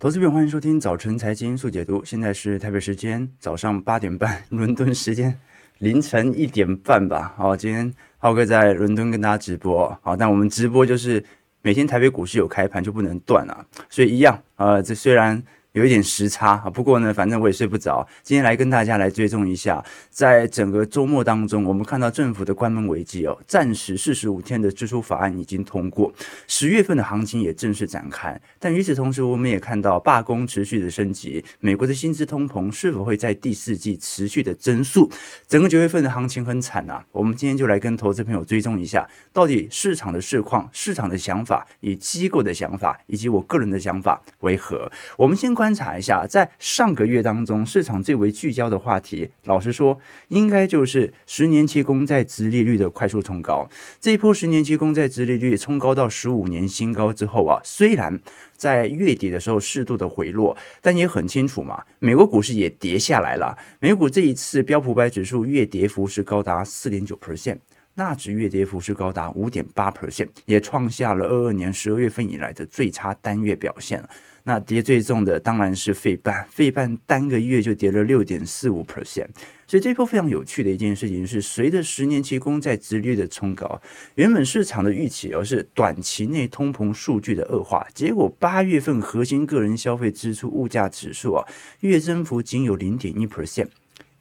投资朋友，欢迎收听早晨财经速解读。现在是台北时间早上八点半，伦敦时间凌晨一点半吧。好，今天浩哥在伦敦跟大家直播。好，但我们直播就是每天台北股市有开盘就不能断啊，所以一样。呃，这虽然。有一点时差啊，不过呢，反正我也睡不着。今天来跟大家来追踪一下，在整个周末当中，我们看到政府的关门危机哦，暂时四十五天的支出法案已经通过，十月份的行情也正式展开。但与此同时，我们也看到罢工持续的升级，美国的薪资通膨是否会在第四季持续的增速？整个九月份的行情很惨啊。我们今天就来跟投资朋友追踪一下，到底市场的市况、市场的想法、以机构的想法以及我个人的想法为何？我们先。观察一下，在上个月当中，市场最为聚焦的话题，老实说，应该就是十年期公债殖利率的快速冲高。这一波十年期公债殖利率冲高到十五年新高之后啊，虽然在月底的时候适度的回落，但也很清楚嘛，美国股市也跌下来了。美股这一次标普百指数月跌幅是高达四点九 percent，纳指月跌幅是高达五点八 percent，也创下了二二年十二月份以来的最差单月表现。那跌最重的当然是费半，费半单个月就跌了六点四五 percent，所以这波非常有趣的一件事情是，随着十年期公债殖率的冲高，原本市场的预期而是短期内通膨数据的恶化，结果八月份核心个人消费支出物价指数啊，月增幅仅有零点一 percent，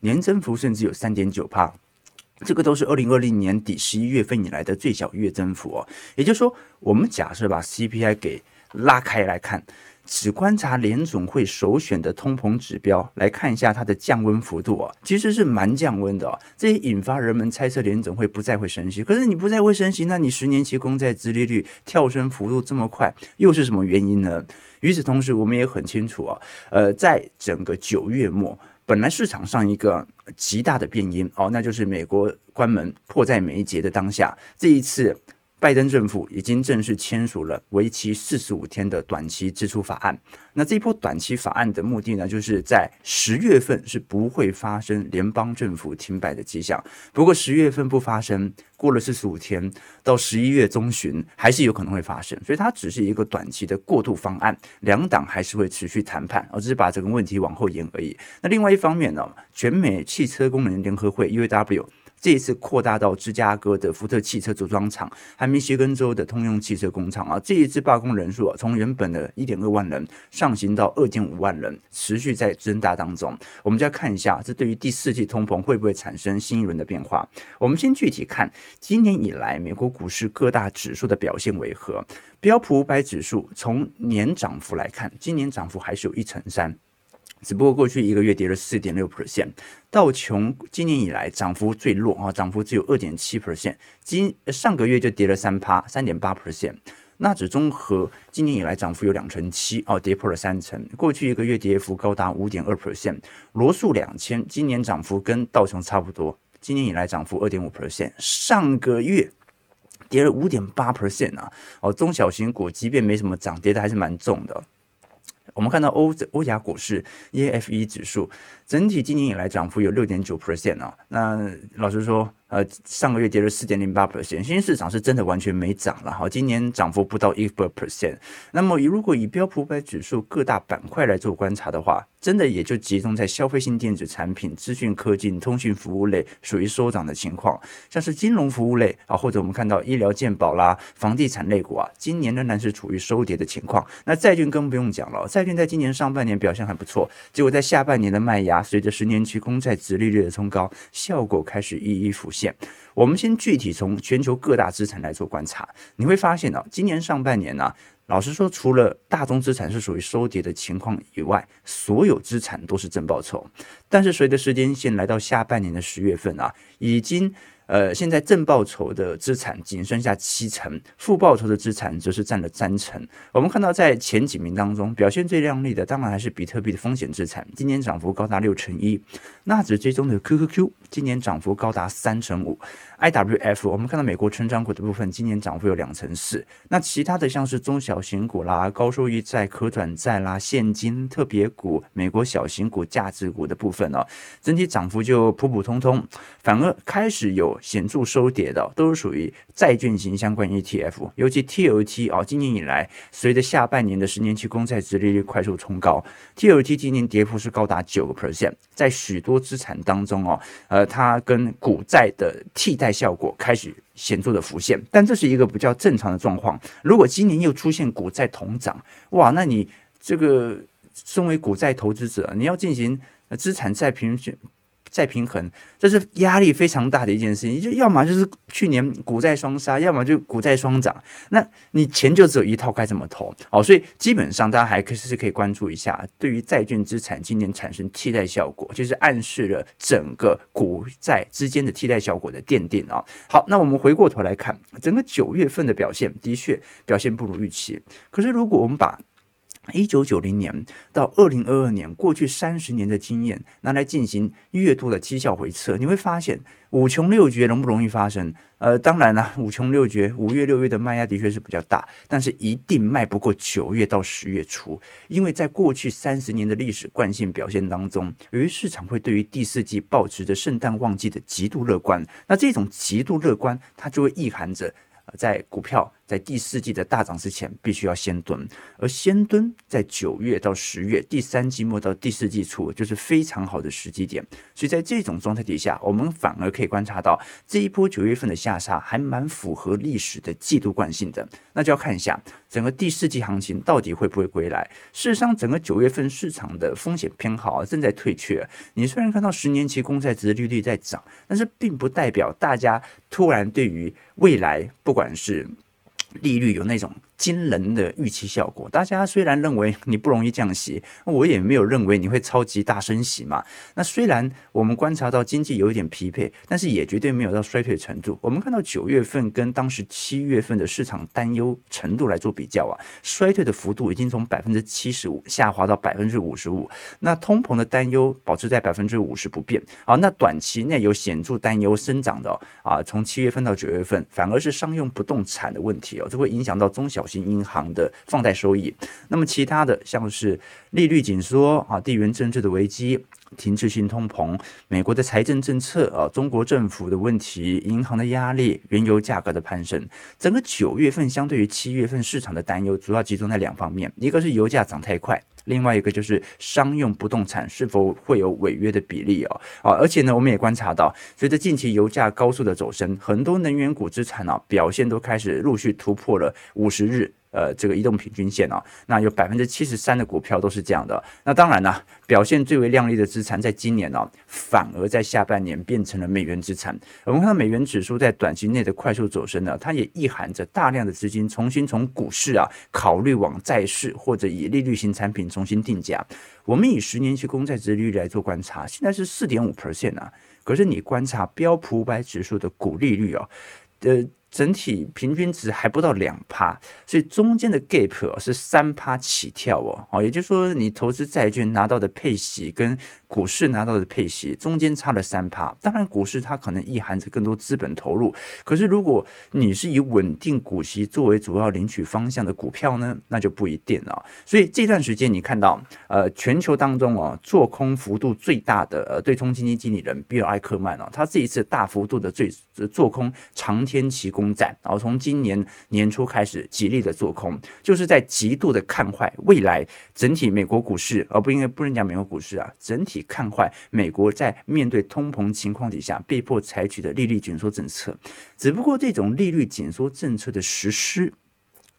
年增幅甚至有三点九趴，这个都是二零二零年底十一月份以来的最小月增幅哦。也就是说，我们假设把 CPI 给拉开来看。只观察联总会首选的通膨指标来看一下它的降温幅度啊，其实是蛮降温的啊，这也引发人们猜测联总会不再会升息。可是你不再会升息，那你十年期公债殖利率跳升幅度这么快，又是什么原因呢？与此同时，我们也很清楚啊，呃，在整个九月末，本来市场上一个极大的变音哦，那就是美国关门迫在眉睫的当下，这一次。拜登政府已经正式签署了为期四十五天的短期支出法案。那这一波短期法案的目的呢，就是在十月份是不会发生联邦政府停摆的迹象。不过十月份不发生，过了四十五天到十一月中旬还是有可能会发生。所以它只是一个短期的过渡方案，两党还是会持续谈判，而只是把这个问题往后延而已。那另外一方面呢，全美汽车工人联合会 UAW。这一次扩大到芝加哥的福特汽车组装厂和密歇根州的通用汽车工厂啊，这一次罢工人数啊，从原本的一点二万人上行到二点五万人，持续在增大当中。我们再看一下，这对于第四季通膨会不会产生新一轮的变化？我们先具体看今年以来美国股市各大指数的表现为何？标普五百指数从年涨幅来看，今年涨幅还是有一成三。只不过过去一个月跌了四点六 percent，道琼今年以来涨幅最弱啊，涨幅只有二点七 percent，今上个月就跌了三趴，三点八 percent。纳指综合今年以来涨幅有两成七哦，跌破了三成，过去一个月跌幅高达五点二 percent。罗素两千今年涨幅跟道琼差不多，今年以来涨幅二点五 percent，上个月跌了五点八 percent 啊，哦，中小型股即便没什么涨，跌的还是蛮重的。我们看到欧欧亚股市 E F E 指数整体今年以来涨幅有六点九 percent 啊，那老实说。呃，上个月跌了四点零八 percent，新兴市场是真的完全没涨了哈。今年涨幅不到一个 percent。那么，如果以标普五百指数各大板块来做观察的话，真的也就集中在消费性电子产品、资讯科技、通讯服务类属于收涨的情况，像是金融服务类啊，或者我们看到医疗健保啦、房地产类股啊，今年仍然是处于收跌的情况。那债券更不用讲了，债券在今年上半年表现还不错，结果在下半年的卖压，随着十年期公债殖利率的冲高，效果开始一一浮现。我们先具体从全球各大资产来做观察，你会发现呢，今年上半年呢，老实说，除了大宗资产是属于收跌的情况以外，所有资产都是正报酬。但是随着时间线来到下半年的十月份啊，已经。呃，现在正报酬的资产仅剩下七成，负报酬的资产则是占了三成。我们看到在前几名当中，表现最亮丽的当然还是比特币的风险资产，今年涨幅高达六成一。纳指追踪的 QQQ 今年涨幅高达三成五。IWF 我们看到美国成长股的部分，今年涨幅有两成四。那其他的像是中小型股啦、高收益债、可转债啦、现金特别股、美国小型股、价值股的部分呢、哦，整体涨幅就普普通通，反而开始有。显著收跌的，都是属于债券型相关 ETF，尤其 TLT 啊，今年以来随着下半年的十年期公债殖利率快速冲高，TLT 今年跌幅是高达九个 percent，在许多资产当中哦，呃，它跟股债的替代效果开始显著的浮现，但这是一个比较正常的状况。如果今年又出现股债同涨，哇，那你这个身为股债投资者，你要进行资产再平均。再平衡，这是压力非常大的一件事情。就要么就是去年股债双杀，要么就股债双涨。那你钱就只有一套，该怎么投？好，所以基本上大家还可是可以关注一下，对于债券资产今年产生替代效果，就是暗示了整个股债之间的替代效果的奠定啊。好，那我们回过头来看，整个九月份的表现的确表现不如预期。可是如果我们把一九九零年到二零二二年，过去三十年的经验拿来进行月度的绩效回测，你会发现五穷六绝容不容易发生？呃，当然了，五穷六绝，五月六月的卖压的确是比较大，但是一定卖不过九月到十月初，因为在过去三十年的历史惯性表现当中，由于市场会对于第四季保持着圣诞旺季的极度乐观，那这种极度乐观，它就会意含着在股票。在第四季的大涨之前，必须要先蹲，而先蹲在九月到十月，第三季末到第四季初，就是非常好的时机点。所以在这种状态底下，我们反而可以观察到这一波九月份的下杀还蛮符合历史的季度惯性的。那就要看一下整个第四季行情到底会不会归来。事实上，整个九月份市场的风险偏好正在退却。你虽然看到十年期公债值利率在涨，但是并不代表大家突然对于未来不管是利率有那种惊人的预期效果，大家虽然认为你不容易降息，我也没有认为你会超级大升息嘛。那虽然我们观察到经济有一点疲惫，但是也绝对没有到衰退程度。我们看到九月份跟当时七月份的市场担忧程度来做比较啊，衰退的幅度已经从百分之七十五下滑到百分之五十五。那通膨的担忧保持在百分之五十不变。好，那短期内有显著担忧生长的啊，从七月份到九月份，反而是商用不动产的问题哦，这会影响到中小。型银行的放贷收益，那么其他的像是利率紧缩啊、地缘政治的危机、停滞性通膨、美国的财政政策啊、中国政府的问题、银行的压力、原油价格的攀升，整个九月份相对于七月份市场的担忧主要集中在两方面，一个是油价涨太快，另外一个就是商用不动产是否会有违约的比例哦啊，而且呢，我们也观察到，随着近期油价高速的走升，很多能源股资产啊表现都开始陆续突破了五十日。呃，这个移动平均线啊，那有百分之七十三的股票都是这样的。那当然呢，表现最为亮丽的资产，在今年呢、反而在下半年变成了美元资产。我们看到美元指数在短期内的快速走升呢，它也意含着大量的资金重新从股市啊考虑往债市或者以利率型产品重新定价。我们以十年期公债殖利率来做观察，现在是四点五 percent 啊。可是你观察标普五百指数的股利率啊，呃。整体平均值还不到两趴，所以中间的 gap 是三趴起跳哦，哦，也就是说你投资债券拿到的配息跟股市拿到的配息中间差了三趴。当然，股市它可能意含着更多资本投入，可是如果你是以稳定股息作为主要领取方向的股票呢，那就不一定了。所以这段时间你看到，呃，全球当中哦，做空幅度最大的呃对冲基金经理人比尔艾克曼哦，他这一次大幅度的最做空长天期公债，然后从今年年初开始极力的做空，就是在极度的看坏未来整体美国股市，而不应该不能讲美国股市啊，整体看坏美国在面对通膨情况底下被迫采取的利率紧缩政策。只不过这种利率紧缩政策的实施，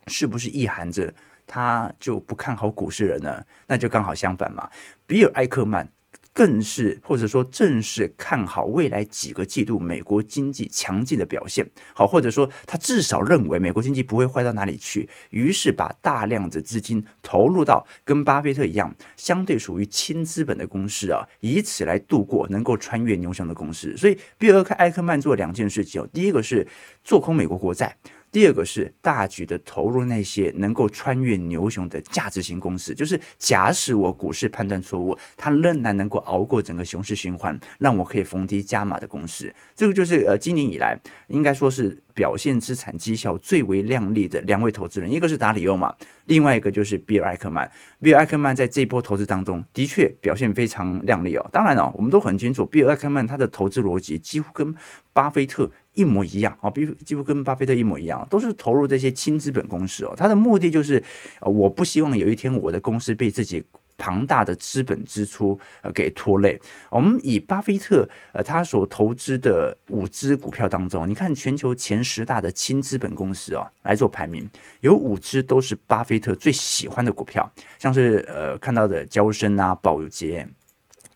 是不是意含着他就不看好股市了呢？那就刚好相反嘛，比尔艾克曼。更是或者说正是看好未来几个季度美国经济强劲的表现，好，或者说他至少认为美国经济不会坏到哪里去，于是把大量的资金投入到跟巴菲特一样相对属于轻资本的公司啊，以此来度过能够穿越牛熊的公司。所以，比尔·艾克曼做两件事情，第一个是做空美国国债。第二个是大举的投入那些能够穿越牛熊的价值型公司，就是假使我股市判断错误，它仍然能够熬过整个熊市循环，让我可以逢低加码的公司。这个就是呃，今年以来应该说是表现资产绩效最为亮丽的两位投资人，一个是达里欧嘛，另外一个就是比尔艾克曼。比尔艾克曼在这一波投资当中的确表现非常亮丽哦。当然哦，我们都很清楚，比尔艾克曼他的投资逻辑几乎跟巴菲特。一模一样啊，比如几乎跟巴菲特一模一样，都是投入这些轻资本公司哦。他的目的就是，我不希望有一天我的公司被自己庞大的资本支出呃给拖累。我们以巴菲特呃他所投资的五只股票当中，你看全球前十大的轻资本公司哦来做排名，有五只都是巴菲特最喜欢的股票，像是呃看到的交生啊、宝洁、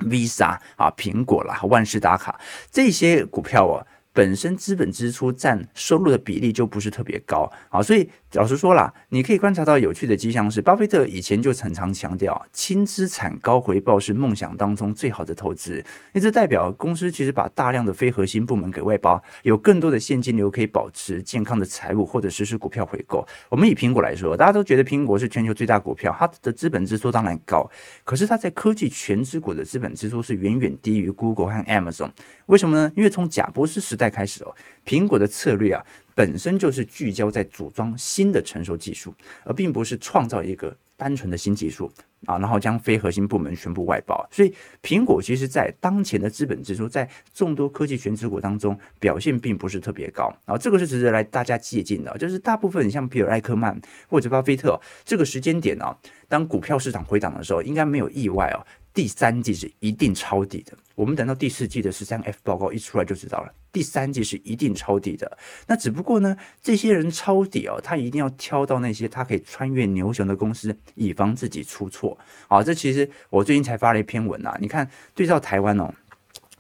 Visa 啊、苹果啦、万事达卡这些股票哦。本身资本支出占收入的比例就不是特别高。啊，所以老实说啦，你可以观察到有趣的迹象是，巴菲特以前就常常强调，轻资产高回报是梦想当中最好的投资。那这代表公司其实把大量的非核心部门给外包，有更多的现金流可以保持健康的财务或者实施股票回购。我们以苹果来说，大家都觉得苹果是全球最大股票，它的资本支出当然高，可是它在科技权值股的资本支出是远远低于 Google 和 Amazon。为什么呢？因为从贾博士时代开始哦，苹果的策略啊，本身就是聚焦在组装新的成熟技术，而并不是创造一个单纯的新技术啊，然后将非核心部门全部外包。所以，苹果其实在当前的资本支出，在众多科技全值股当中表现并不是特别高啊。这个是值得来大家借鉴的，就是大部分像比尔·艾克曼或者巴菲特这个时间点啊，当股票市场回档的时候，应该没有意外哦。第三季是一定抄底的，我们等到第四季的十三 F 报告一出来就知道了。第三季是一定抄底的，那只不过呢，这些人抄底哦，他一定要挑到那些他可以穿越牛熊的公司，以防自己出错。好，这其实我最近才发了一篇文啊，你看对照台湾哦。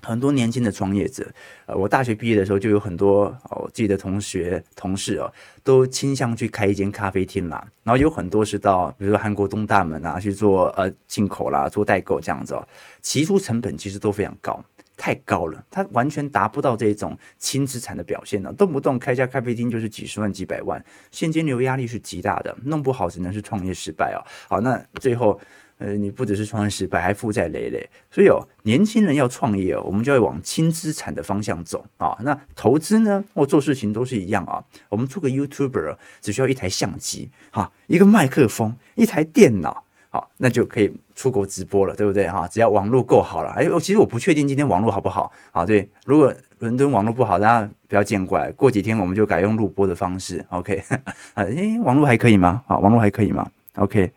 很多年轻的创业者，呃，我大学毕业的时候就有很多哦，自己的同学同事哦，都倾向去开一间咖啡厅啦。然后有很多是到，比如说韩国东大门啊去做呃进口啦，做代购这样子哦。起初成本其实都非常高，太高了，它完全达不到这种轻资产的表现呢。动不动开家咖啡厅就是几十万、几百万，现金流压力是极大的，弄不好只能是创业失败哦。好，那最后。呃，你不只是创业失败，还负债累累，所以哦，年轻人要创业哦，我们就要往轻资产的方向走啊。那投资呢，或做事情都是一样啊。我们做个 YouTuber，只需要一台相机，哈，一个麦克风，一台电脑，好，那就可以出国直播了，对不对哈？只要网络够好了，哎，其实我不确定今天网络好不好啊。对，如果伦敦网络不好，大家不要见怪，过几天我们就改用录播的方式，OK？哎，网络还可以吗？啊，网络还可以吗？OK？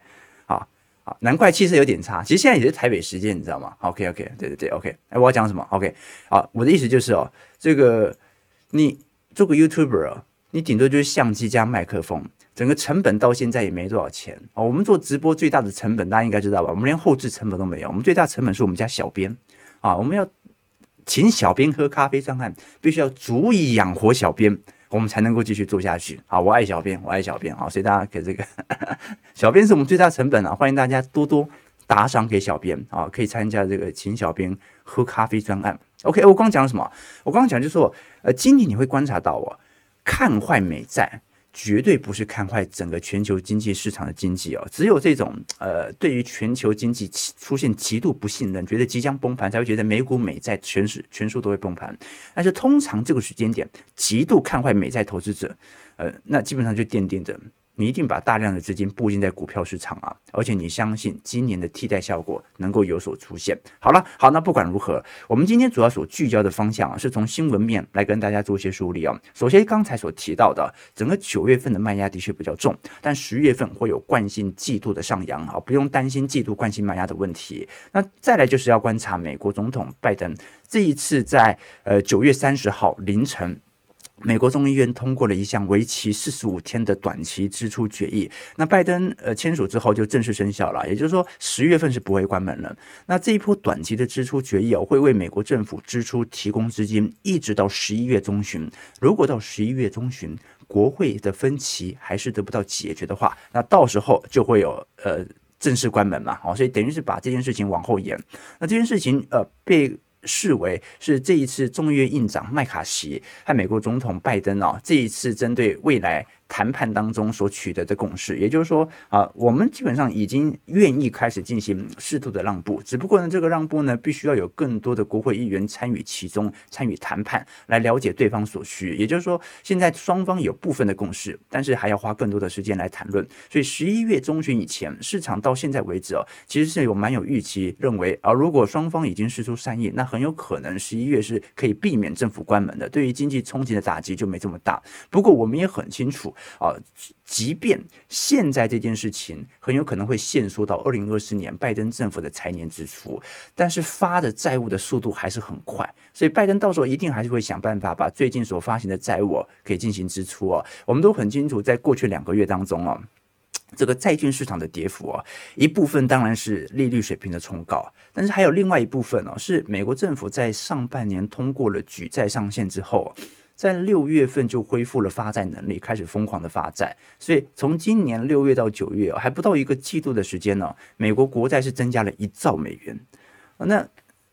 难怪气色有点差。其实现在也是台北时间，你知道吗？OK OK，对对对，OK。哎，我要讲什么？OK，好，我的意思就是哦，这个你做个 YouTuber，你顶多就是相机加麦克风，整个成本到现在也没多少钱哦。我们做直播最大的成本大家应该知道吧？我们连后置成本都没有，我们最大成本是我们家小编啊，我们要请小编喝咖啡专案，必须要足以养活小编。我们才能够继续做下去。好，我爱小编，我爱小编。啊，所以大家给这个 小编是我们最大成本啊！欢迎大家多多打赏给小编啊，可以参加这个请小编喝咖啡专案。OK，我刚讲了什么？我刚刚讲就是说，呃，今年你会观察到我看坏美债。绝对不是看坏整个全球经济市场的经济哦，只有这种呃，对于全球经济出现极度不信任，觉得即将崩盘，才会觉得美股美债全是全数都会崩盘。但是通常这个时间点，极度看坏美债投资者，呃，那基本上就奠定着。你一定把大量的资金布进在股票市场啊，而且你相信今年的替代效果能够有所出现。好了，好，那不管如何，我们今天主要所聚焦的方向啊，是从新闻面来跟大家做一些梳理啊。首先，刚才所提到的，整个九月份的卖压的确比较重，但十月份会有惯性季度的上扬啊，不用担心季度惯性卖压的问题。那再来就是要观察美国总统拜登这一次在呃九月三十号凌晨。美国众议院通过了一项为期四十五天的短期支出决议，那拜登呃签署之后就正式生效了，也就是说十月份是不会关门了。那这一波短期的支出决议哦，会为美国政府支出提供资金，一直到十一月中旬。如果到十一月中旬国会的分歧还是得不到解决的话，那到时候就会有呃正式关门嘛。好，所以等于是把这件事情往后延。那这件事情呃被。视为是这一次众议院议长麦卡锡和美国总统拜登哦，这一次针对未来。谈判当中所取得的共识，也就是说啊，我们基本上已经愿意开始进行适度的让步，只不过呢，这个让步呢，必须要有更多的国会议员参与其中，参与谈判，来了解对方所需。也就是说，现在双方有部分的共识，但是还要花更多的时间来谈论。所以十一月中旬以前，市场到现在为止哦，其实是有蛮有预期认为啊，如果双方已经释出善意，那很有可能十一月是可以避免政府关门的，对于经济冲击的打击就没这么大。不过我们也很清楚。啊，即便现在这件事情很有可能会限缩到二零二四年拜登政府的财年支出，但是发的债务的速度还是很快，所以拜登到时候一定还是会想办法把最近所发行的债务可以进行支出哦。我们都很清楚，在过去两个月当中哦，这个债券市场的跌幅哦，一部分当然是利率水平的冲高，但是还有另外一部分哦，是美国政府在上半年通过了举债上限之后。在六月份就恢复了发债能力，开始疯狂的发债。所以从今年六月到九月，还不到一个季度的时间呢，美国国债是增加了一兆美元。那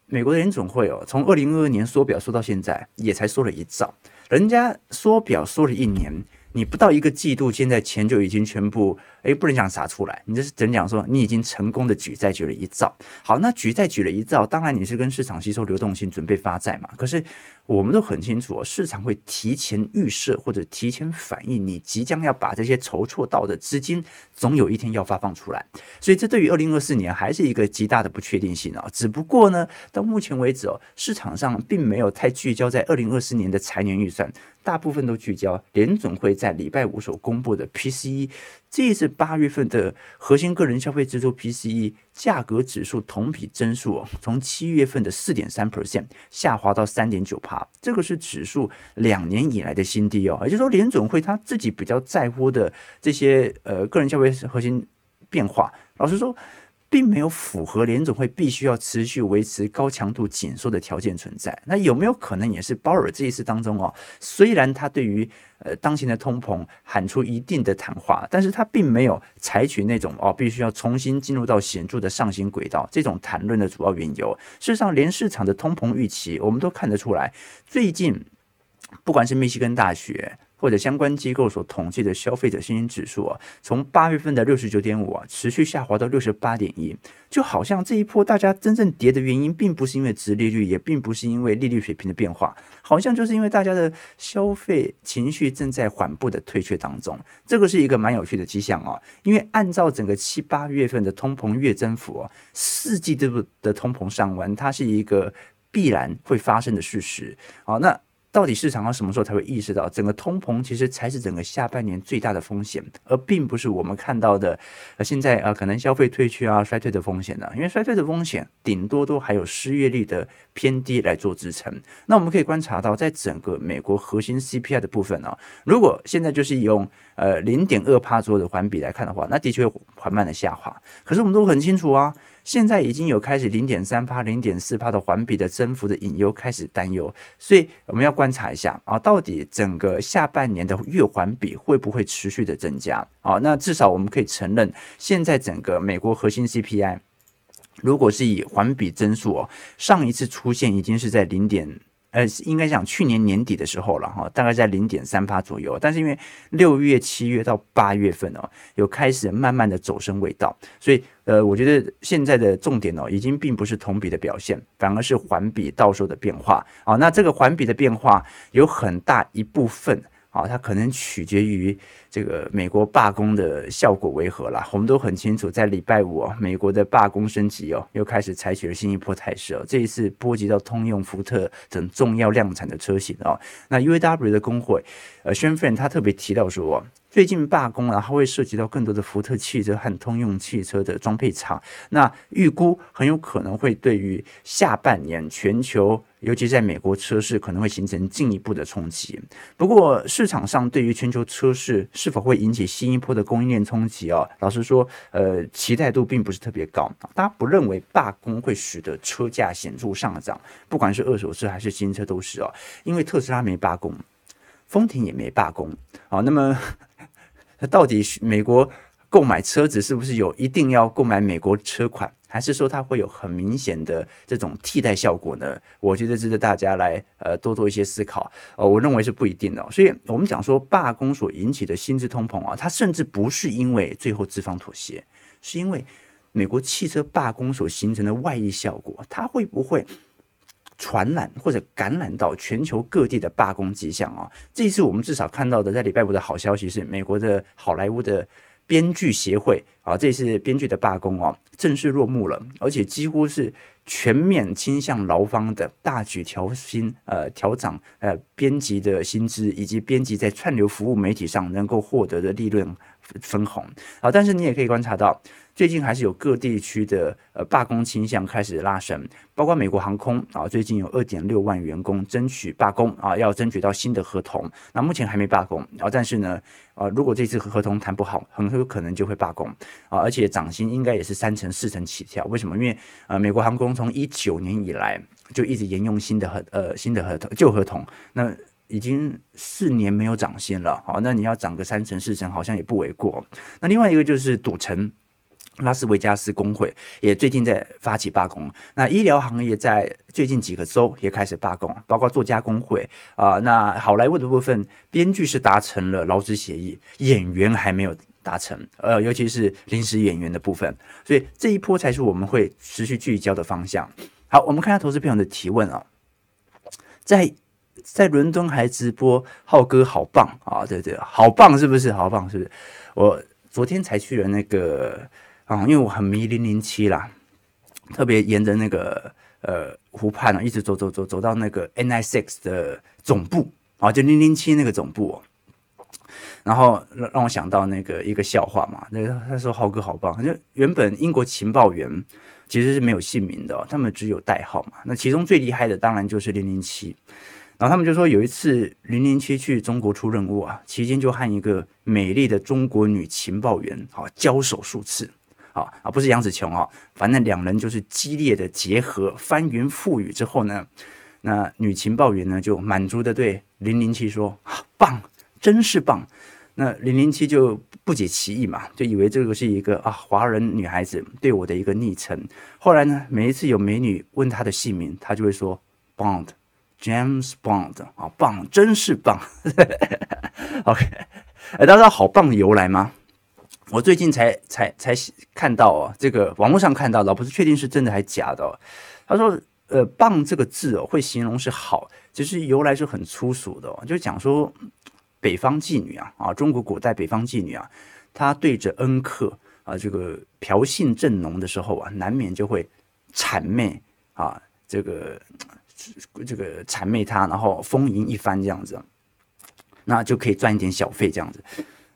美国的联总会哦，从二零二二年缩表缩到现在，也才缩了一兆。人家缩表缩了一年，你不到一个季度，现在钱就已经全部。诶，不能讲撒出来，你这是怎讲说？你已经成功的举债举了一兆。好，那举债举了一兆，当然你是跟市场吸收流动性，准备发债嘛。可是我们都很清楚，市场会提前预设或者提前反应，你即将要把这些筹措到的资金，总有一天要发放出来。所以这对于二零二四年还是一个极大的不确定性啊。只不过呢，到目前为止哦，市场上并没有太聚焦在二零二四年的财年预算，大部分都聚焦联准会在礼拜五所公布的 PCE。这一次八月份的核心个人消费支出 PCE 价格指数同比增速，从七月份的四点三 percent 下滑到三点九趴，这个是指数两年以来的新低哦。也就是说，联准会他自己比较在乎的这些呃个人消费核心变化，老实说。并没有符合联总会必须要持续维持高强度紧缩的条件存在。那有没有可能也是鲍尔这一次当中哦？虽然他对于呃当前的通膨喊出一定的谈话，但是他并没有采取那种哦必须要重新进入到显著的上行轨道这种谈论的主要缘由。事实上，连市场的通膨预期我们都看得出来，最近不管是密西根大学。或者相关机构所统计的消费者信心指数啊，从八月份的六十九点五啊，持续下滑到六十八点一，就好像这一波大家真正跌的原因，并不是因为殖利率，也并不是因为利率水平的变化，好像就是因为大家的消费情绪正在缓步的退却当中。这个是一个蛮有趣的迹象啊，因为按照整个七八月份的通膨月增幅啊，四季度的通膨上弯，它是一个必然会发生的事实。好，那。到底市场上什么时候才会意识到，整个通膨其实才是整个下半年最大的风险，而并不是我们看到的，呃，现在啊可能消费退去啊衰退的风险呢？因为衰退的风险顶多都还有失业率的偏低来做支撑。那我们可以观察到，在整个美国核心 CPI 的部分呢，如果现在就是用呃零点二帕左右的环比来看的话，那的确缓慢的下滑。可是我们都很清楚啊。现在已经有开始零点三帕、零点四帕的环比的增幅的隐忧开始担忧，所以我们要观察一下啊，到底整个下半年的月环比会不会持续的增加啊？那至少我们可以承认，现在整个美国核心 CPI 如果是以环比增速哦，上一次出现已经是在零点。呃，应该讲去年年底的时候了哈，大概在零点三趴左右。但是因为六月、七月到八月份哦，有开始慢慢的走升味道，所以呃，我觉得现在的重点哦，已经并不是同比的表现，反而是环比到时候的变化啊。那这个环比的变化有很大一部分。啊，它可能取决于这个美国罢工的效果为何啦。我们都很清楚，在礼拜五啊，美国的罢工升级哦，又开始采取了新一波态势哦。这一次波及到通用、福特等重要量产的车型哦。那 UAW 的工会呃，宣奋他特别提到说，最近罢工啊，它会涉及到更多的福特汽车和通用汽车的装配厂。那预估很有可能会对于下半年全球。尤其在美国车市可能会形成进一步的冲击。不过市场上对于全球车市是否会引起新一波的供应链冲击啊，老实说，呃，期待度并不是特别高。大家不认为罢工会使得车价显著上涨，不管是二手车还是新车都是哦，因为特斯拉没罢工，丰田也没罢工。好，那么 到底美国？购买车子是不是有一定要购买美国车款，还是说它会有很明显的这种替代效果呢？我觉得值得大家来呃多做一些思考。呃，我认为是不一定的。所以我们讲说罢工所引起的薪资通膨啊，它甚至不是因为最后资方妥协，是因为美国汽车罢工所形成的外溢效果，它会不会传染或者感染到全球各地的罢工迹象啊？这一次我们至少看到的在礼拜五的好消息是，美国的好莱坞的。编剧协会啊，这次编剧的罢工哦，正式落幕了，而且几乎是全面倾向劳方的，大举调薪，呃，调涨呃编辑的薪资，以及编辑在串流服务媒体上能够获得的利润分红啊。但是你也可以观察到。最近还是有各地区的呃罢工倾向开始拉升，包括美国航空啊，最近有二点六万员工争取罢工啊，要争取到新的合同。那目前还没罢工啊，但是呢，啊，如果这次合同谈不好，很有可能就会罢工啊，而且涨薪应该也是三成四成起跳。为什么？因为呃，美国航空从一九年以来就一直沿用新的合呃新的合同旧合同，那已经四年没有涨薪了。好，那你要涨个三成四成，好像也不为过。那另外一个就是赌城。拉斯维加斯工会也最近在发起罢工，那医疗行业在最近几个州也开始罢工，包括作家工会啊。那好莱坞的部分，编剧是达成了劳资协议，演员还没有达成，呃，尤其是临时演员的部分，所以这一波才是我们会持续聚焦的方向。好，我们看下投资朋友的提问啊，在在伦敦还直播，浩哥好棒啊，对对，好棒是不是？好棒是不是？我昨天才去了那个。啊，因为我很迷零零七啦，特别沿着那个呃湖畔啊，一直走走走走到那个 NISX 的总部啊，就零零七那个总部哦。然后让让我想到那个一个笑话嘛，那个他说浩哥好棒，就原本英国情报员其实是没有姓名的，他们只有代号嘛。那其中最厉害的当然就是零零七。然后他们就说有一次零零七去中国出任务啊，期间就和一个美丽的中国女情报员啊交手数次。啊啊，不是杨紫琼啊，反正两人就是激烈的结合，翻云覆雨之后呢，那女情报员呢就满足的对零零七说：“棒，真是棒。”那零零七就不解其意嘛，就以为这个是一个啊华人女孩子对我的一个昵称。后来呢，每一次有美女问她的姓名，她就会说：“Bond，James Bond 啊，棒，真是棒。”OK，大家知道“好棒”的由来吗？我最近才才才看到哦，这个网络上看到的，不是确定是真的还是假的哦。他说，呃，“棒”这个字哦，会形容是好，其实由来是很粗俗的哦，就讲说北方妓女啊啊，中国古代北方妓女啊，她对着恩客啊这个嫖性正浓的时候啊，难免就会谄媚啊这个这个谄媚她，然后丰盈一番这样子，那就可以赚一点小费这样子。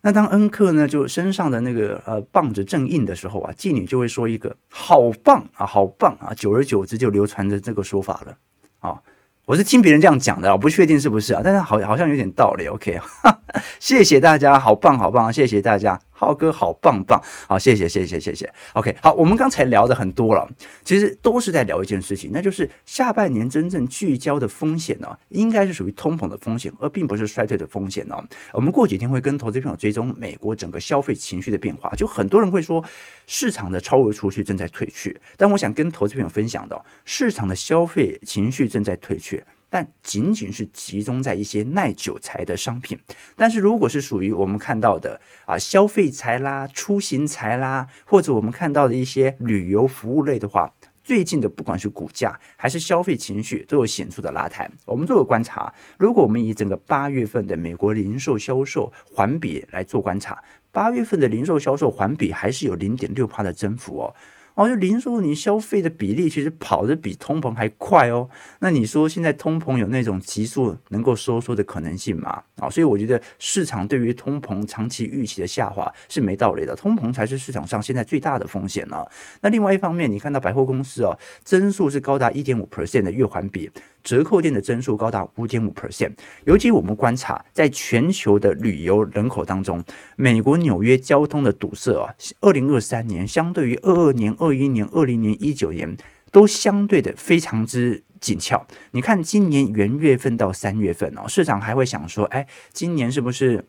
那当恩克呢，就身上的那个呃棒子正硬的时候啊，妓女就会说一个好棒啊，好棒啊，久而久之就流传着这个说法了啊。我是听别人这样讲的，我不确定是不是啊，但是好好像有点道理。OK，谢谢大家，好棒好棒，谢谢大家。浩哥好棒棒，好，谢谢谢谢谢谢。OK，好，我们刚才聊的很多了，其实都是在聊一件事情，那就是下半年真正聚焦的风险呢，应该是属于通膨的风险，而并不是衰退的风险呢。我们过几天会跟投资朋友追踪美国整个消费情绪的变化，就很多人会说市场的超额储蓄正在退去，但我想跟投资朋友分享的，市场的消费情绪正在退去。但仅仅是集中在一些耐久财的商品，但是如果是属于我们看到的啊消费财啦、出行财啦，或者我们看到的一些旅游服务类的话，最近的不管是股价还是消费情绪都有显著的拉抬。我们做个观察，如果我们以整个八月份的美国零售销售环比来做观察，八月份的零售销售环比还是有零点六趴的增幅哦。哦，就零售你消费的比例其实跑得比通膨还快哦。那你说现在通膨有那种急速能够收缩的可能性吗？啊，所以我觉得市场对于通膨长期预期的下滑是没道理的，通膨才是市场上现在最大的风险呢。那另外一方面，你看到百货公司哦，增速是高达一点五 percent 的月环比。折扣店的增速高达五点五 percent，尤其我们观察，在全球的旅游人口当中，美国纽约交通的堵塞啊，二零二三年相对于二二年、二一年、二零年、一九年都相对的非常之紧俏。你看今年元月份到三月份哦，市场还会想说，哎，今年是不是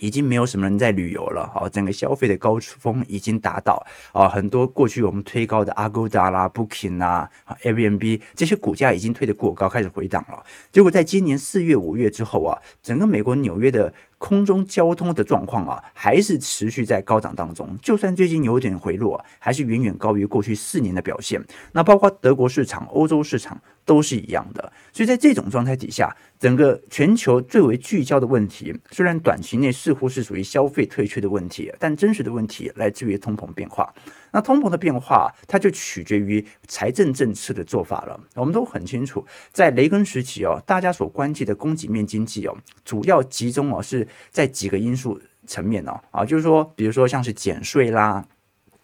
已经没有什么人在旅游了，好，整个消费的高峰已经达到啊，很多过去我们推高的阿高达啦、Booking 啦、Airbnb 这些股价已经推得过高，开始回档了。结果在今年四月、五月之后啊，整个美国纽约的空中交通的状况啊，还是持续在高涨当中。就算最近有点回落，还是远远高于过去四年的表现。那包括德国市场、欧洲市场都是一样的。所以在这种状态底下，整个全球最为聚焦的问题，虽然短期内似乎是属于消费退却的问题，但真实的问题来自于通膨变化。那通膨的变化，它就取决于财政政策的做法了。我们都很清楚，在雷根时期哦，大家所关切的供给面经济哦，主要集中哦是在几个因素层面哦啊，就是说，比如说像是减税啦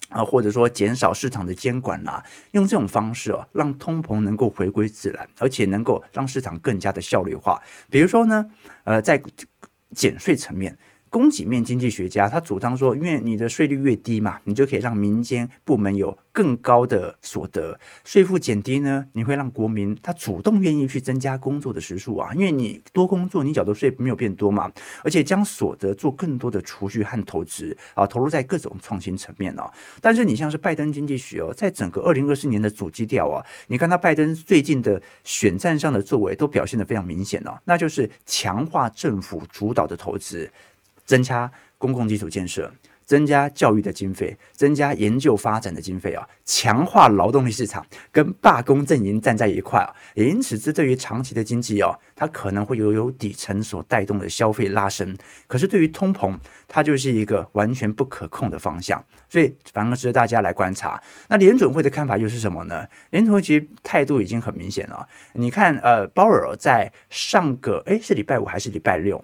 啊，或者说减少市场的监管啦，用这种方式哦，让通膨能够回归自然，而且能够让市场更加的效率化。比如说呢，呃，在减税层面。供给面经济学家他主张说，因为你的税率越低嘛，你就可以让民间部门有更高的所得。税负减低呢，你会让国民他主动愿意去增加工作的时数啊，因为你多工作，你缴的税没有变多嘛，而且将所得做更多的储蓄和投资啊，投入在各种创新层面哦。但是你像是拜登经济学哦，在整个二零二四年的主基调啊，你看他拜登最近的选战上的作为都表现得非常明显哦，那就是强化政府主导的投资。增加公共基础建设，增加教育的经费，增加研究发展的经费啊，强化劳动力市场，跟罢工阵营站在一块啊，也因此这对于长期的经济哦，它可能会有由底层所带动的消费拉升，可是对于通膨，它就是一个完全不可控的方向，所以反而值得大家来观察。那联准会的看法又是什么呢？联准会其实态度已经很明显了，你看，呃，鲍尔在上个诶是礼拜五还是礼拜六？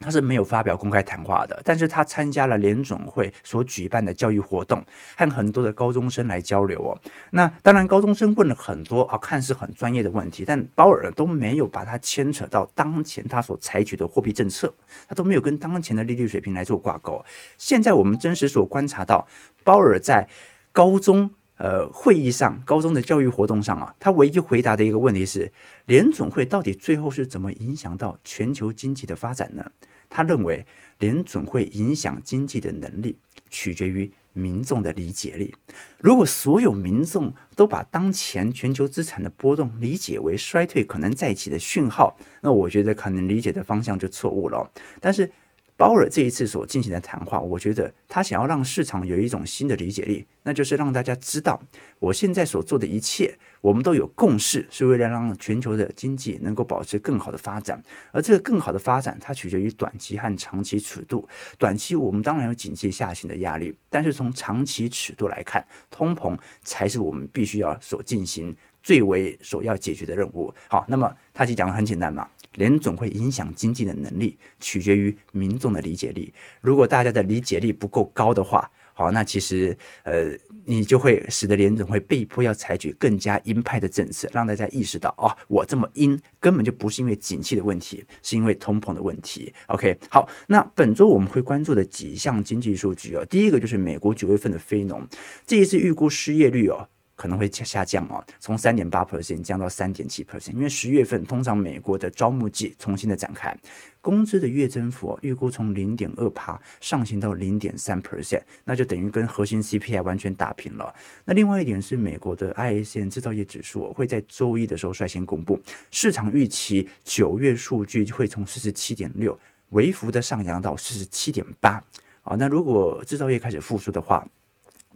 他是没有发表公开谈话的，但是他参加了联总会所举办的教育活动，和很多的高中生来交流哦。那当然，高中生问了很多啊，看似很专业的问题，但鲍尔都没有把它牵扯到当前他所采取的货币政策，他都没有跟当前的利率水平来做挂钩。现在我们真实所观察到，鲍尔在高中。呃，会议上，高中的教育活动上啊，他唯一回答的一个问题是，联准会到底最后是怎么影响到全球经济的发展呢？他认为，联准会影响经济的能力取决于民众的理解力。如果所有民众都把当前全球资产的波动理解为衰退可能再起的讯号，那我觉得可能理解的方向就错误了。但是，鲍尔这一次所进行的谈话，我觉得他想要让市场有一种新的理解力，那就是让大家知道，我现在所做的一切，我们都有共识，是为了让全球的经济能够保持更好的发展。而这个更好的发展，它取决于短期和长期尺度。短期我们当然有经济下行的压力，但是从长期尺度来看，通膨才是我们必须要所进行最为首要解决的任务。好，那么他就讲的很简单嘛。联总会影响经济的能力，取决于民众的理解力。如果大家的理解力不够高的话，好，那其实呃，你就会使得联总会被迫要采取更加鹰派的政策，让大家意识到，哦，我这么鹰根本就不是因为景气的问题，是因为通膨的问题。OK，好，那本周我们会关注的几项经济数据哦，第一个就是美国九月份的非农，这一次预估失业率哦。可能会下降哦，从三点八 percent 降到三点七 percent，因为十月份通常美国的招募季重新的展开，工资的月增幅哦，预估从零点二趴上行到零点三 percent，那就等于跟核心 CPI 完全打平了。那另外一点是美国的 ISM 制造业指数会在周一的时候率先公布，市场预期九月数据会从四十七点六微幅的上扬到四十七点八啊，那如果制造业开始复苏的话。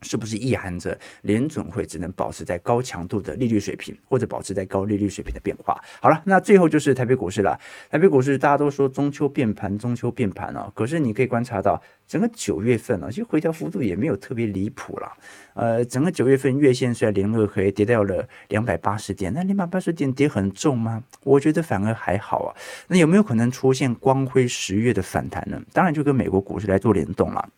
是不是意含着联准会只能保持在高强度的利率水平，或者保持在高利率水平的变化？好了，那最后就是台北股市了。台北股市大家都说中秋变盘，中秋变盘哦。可是你可以观察到，整个九月份啊，其实回调幅度也没有特别离谱了。呃，整个九月份月线虽然连二黑跌到了两百八十点，那两百八十点跌很重吗？我觉得反而还好啊。那有没有可能出现光辉十月的反弹呢？当然就跟美国股市来做联动了。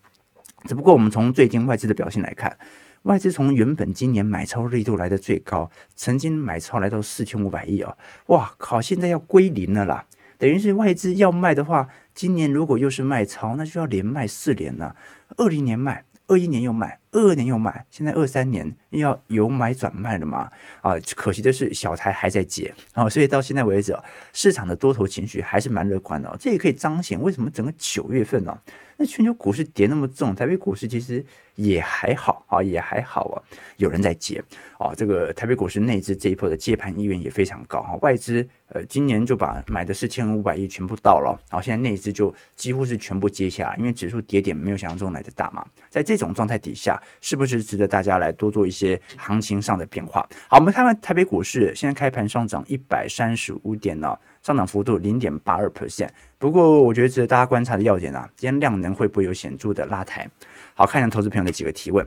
只不过我们从最近外资的表现来看，外资从原本今年买超力度来的最高，曾经买超来到四千五百亿啊，哇靠！现在要归零了啦，等于是外资要卖的话，今年如果又是卖超，那就要连卖四年了。二零年卖，二一年又卖，二二年又买，现在二三年又要由买转卖了嘛？啊，可惜的是小台还在接啊，所以到现在为止，市场的多头情绪还是蛮乐观的。这也可以彰显为什么整个九月份呢？那全球股市跌那么重，台北股市其实也还好啊，也还好啊，有人在接啊。这个台北股市内资这一波的接盘意愿也非常高啊，外资呃今年就把买的四千五百亿全部到了，然后现在内资就几乎是全部接下来，因为指数跌点没有想象中来的大嘛。在这种状态底下，是不是值得大家来多做一些行情上的变化？好，我们看看台北股市现在开盘上涨一百三十五点呢。上涨幅度零点八二 percent，不过我觉得值得大家观察的要点啊，今天量能会不会有显著的拉抬？好，看一下投资朋友的几个提问。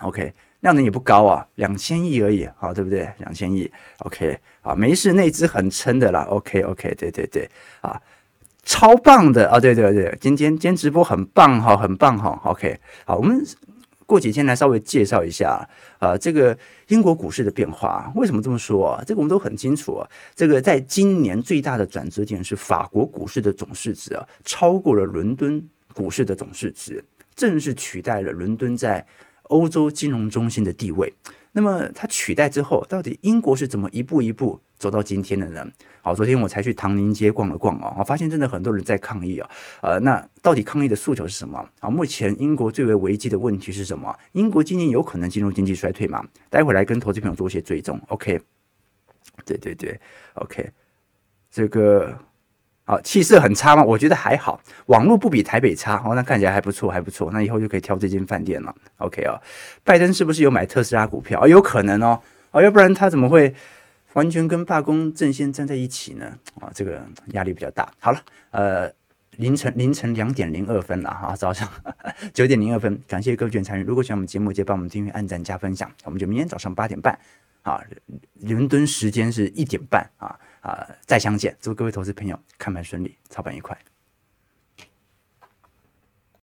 OK，量能也不高啊，两千亿而已，好，对不对？两千亿，OK，啊，没事，内资很撑的啦。OK，OK，okay, okay, 对对对，啊，超棒的啊，对对对，今天今天直播很棒哈，很棒哈。OK，好，我们。过几天来稍微介绍一下，呃，这个英国股市的变化。为什么这么说啊？这个我们都很清楚啊。这个在今年最大的转折点是法国股市的总市值啊，超过了伦敦股市的总市值，正式取代了伦敦在欧洲金融中心的地位。那么它取代之后，到底英国是怎么一步一步走到今天的呢？好，昨天我才去唐宁街逛了逛哦，我发现真的很多人在抗议啊。呃，那到底抗议的诉求是什么？啊，目前英国最为危机的问题是什么？英国今年有可能进入经济衰退吗？待会来跟投资朋友做一些追踪。OK，对对对，OK，这个。好，气色很差吗？我觉得还好，网络不比台北差哦，那看起来还不错，还不错。那以后就可以挑这间饭店了。OK 哦，拜登是不是有买特斯拉股票？哦，有可能哦，哦，要不然他怎么会完全跟罢工阵线站在一起呢？啊、这个压力比较大。好了，呃，凌晨凌晨两点零二分了啊，早上 九点零二分，感谢各位参与。如果喜欢我们节目，记得帮我们订阅、按赞、加分享。我们就明天早上八点半啊，伦敦时间是一点半啊。啊、再相见，祝各位投资朋友看盘顺利，操盘愉快。